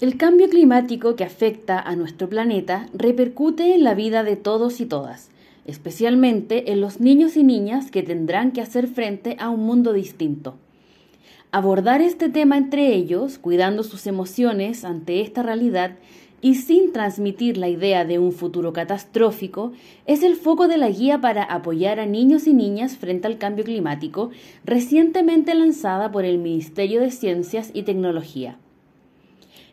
El cambio climático que afecta a nuestro planeta repercute en la vida de todos y todas, especialmente en los niños y niñas que tendrán que hacer frente a un mundo distinto. Abordar este tema entre ellos, cuidando sus emociones ante esta realidad y sin transmitir la idea de un futuro catastrófico, es el foco de la guía para apoyar a niños y niñas frente al cambio climático, recientemente lanzada por el Ministerio de Ciencias y Tecnología.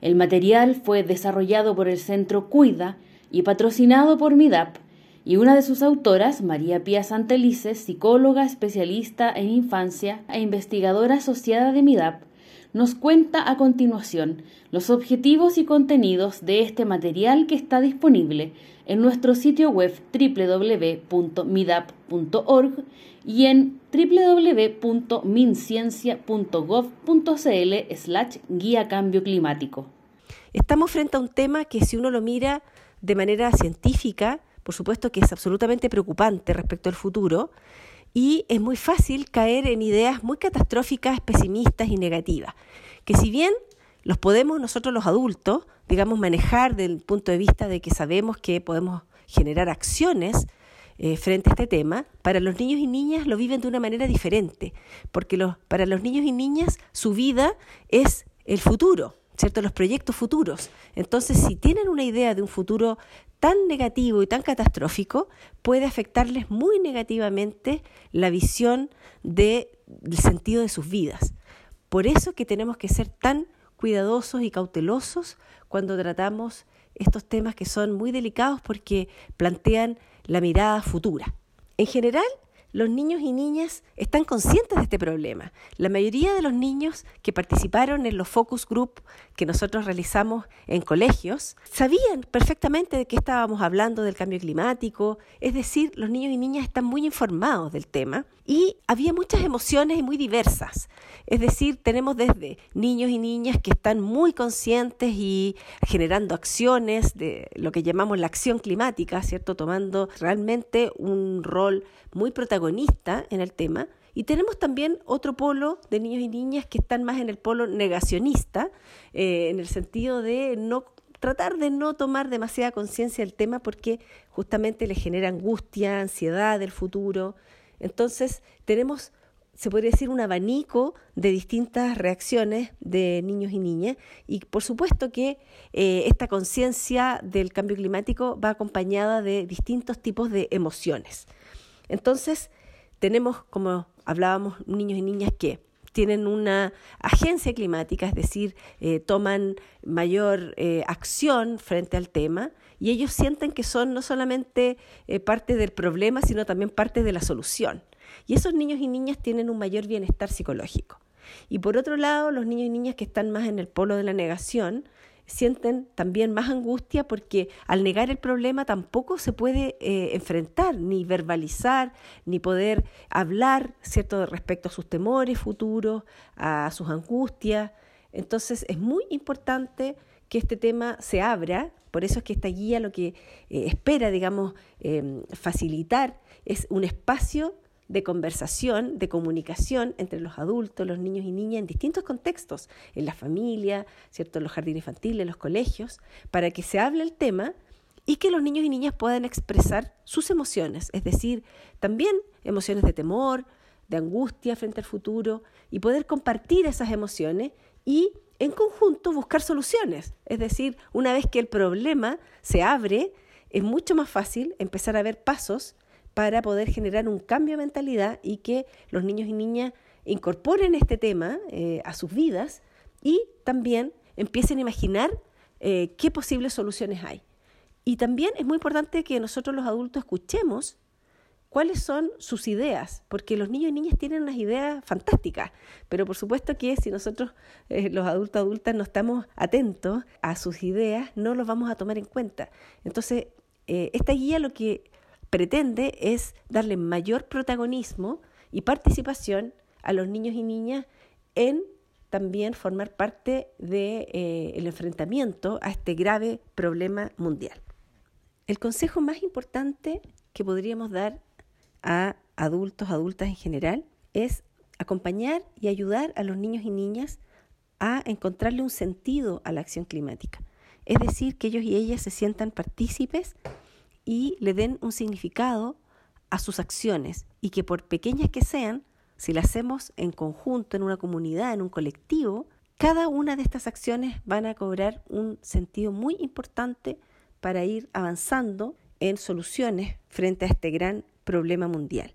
El material fue desarrollado por el Centro Cuida y patrocinado por MIDAP, y una de sus autoras, María Pía Santelices, psicóloga especialista en infancia e investigadora asociada de MIDAP, nos cuenta a continuación los objetivos y contenidos de este material que está disponible en nuestro sitio web www.midap.org y en www.minciencia.gov.cl slash guía cambio climático. Estamos frente a un tema que si uno lo mira de manera científica, por supuesto que es absolutamente preocupante respecto al futuro, y es muy fácil caer en ideas muy catastróficas, pesimistas y negativas, que si bien los podemos nosotros los adultos, digamos, manejar desde el punto de vista de que sabemos que podemos generar acciones eh, frente a este tema, para los niños y niñas lo viven de una manera diferente, porque los, para los niños y niñas su vida es el futuro, ¿cierto? Los proyectos futuros. Entonces, si tienen una idea de un futuro tan negativo y tan catastrófico, puede afectarles muy negativamente la visión del sentido de sus vidas. Por eso que tenemos que ser tan cuidadosos y cautelosos cuando tratamos estos temas que son muy delicados porque plantean la mirada futura. En general, los niños y niñas están conscientes de este problema. La mayoría de los niños que participaron en los focus group que nosotros realizamos en colegios sabían perfectamente de qué estábamos hablando del cambio climático, es decir, los niños y niñas están muy informados del tema y había muchas emociones muy diversas. Es decir, tenemos desde niños y niñas que están muy conscientes y generando acciones de lo que llamamos la acción climática, ¿cierto? Tomando realmente un rol muy protagonista en el tema. Y tenemos también otro polo de niños y niñas que están más en el polo negacionista, eh, en el sentido de no tratar de no tomar demasiada conciencia del tema porque justamente les genera angustia, ansiedad del futuro. Entonces tenemos, se podría decir, un abanico de distintas reacciones de niños y niñas y por supuesto que eh, esta conciencia del cambio climático va acompañada de distintos tipos de emociones. Entonces tenemos, como hablábamos, niños y niñas que tienen una agencia climática, es decir, eh, toman mayor eh, acción frente al tema y ellos sienten que son no solamente parte del problema, sino también parte de la solución. Y esos niños y niñas tienen un mayor bienestar psicológico. Y por otro lado, los niños y niñas que están más en el polo de la negación sienten también más angustia porque al negar el problema tampoco se puede eh, enfrentar, ni verbalizar, ni poder hablar, ¿cierto?, respecto a sus temores futuros, a sus angustias. Entonces es muy importante que este tema se abra, por eso es que esta guía lo que eh, espera, digamos, em, facilitar es un espacio de conversación, de comunicación entre los adultos, los niños y niñas en distintos contextos, en la familia, ¿cierto? en los jardines infantiles, en los colegios, para que se hable el tema y que los niños y niñas puedan expresar sus emociones, es decir, también emociones de temor, de angustia frente al futuro y poder compartir esas emociones y en conjunto buscar soluciones. Es decir, una vez que el problema se abre, es mucho más fácil empezar a ver pasos para poder generar un cambio de mentalidad y que los niños y niñas incorporen este tema eh, a sus vidas y también empiecen a imaginar eh, qué posibles soluciones hay. Y también es muy importante que nosotros los adultos escuchemos cuáles son sus ideas, porque los niños y niñas tienen unas ideas fantásticas, pero por supuesto que si nosotros, eh, los adultos adultas, no estamos atentos a sus ideas, no los vamos a tomar en cuenta. Entonces, esta guía lo que pretende es darle mayor protagonismo y participación a los niños y niñas en también formar parte del de, eh, enfrentamiento a este grave problema mundial. El consejo más importante que podríamos dar a adultos, adultas en general, es acompañar y ayudar a los niños y niñas a encontrarle un sentido a la acción climática. Es decir, que ellos y ellas se sientan partícipes y le den un significado a sus acciones y que por pequeñas que sean, si las hacemos en conjunto, en una comunidad, en un colectivo, cada una de estas acciones van a cobrar un sentido muy importante para ir avanzando en soluciones frente a este gran problema mundial.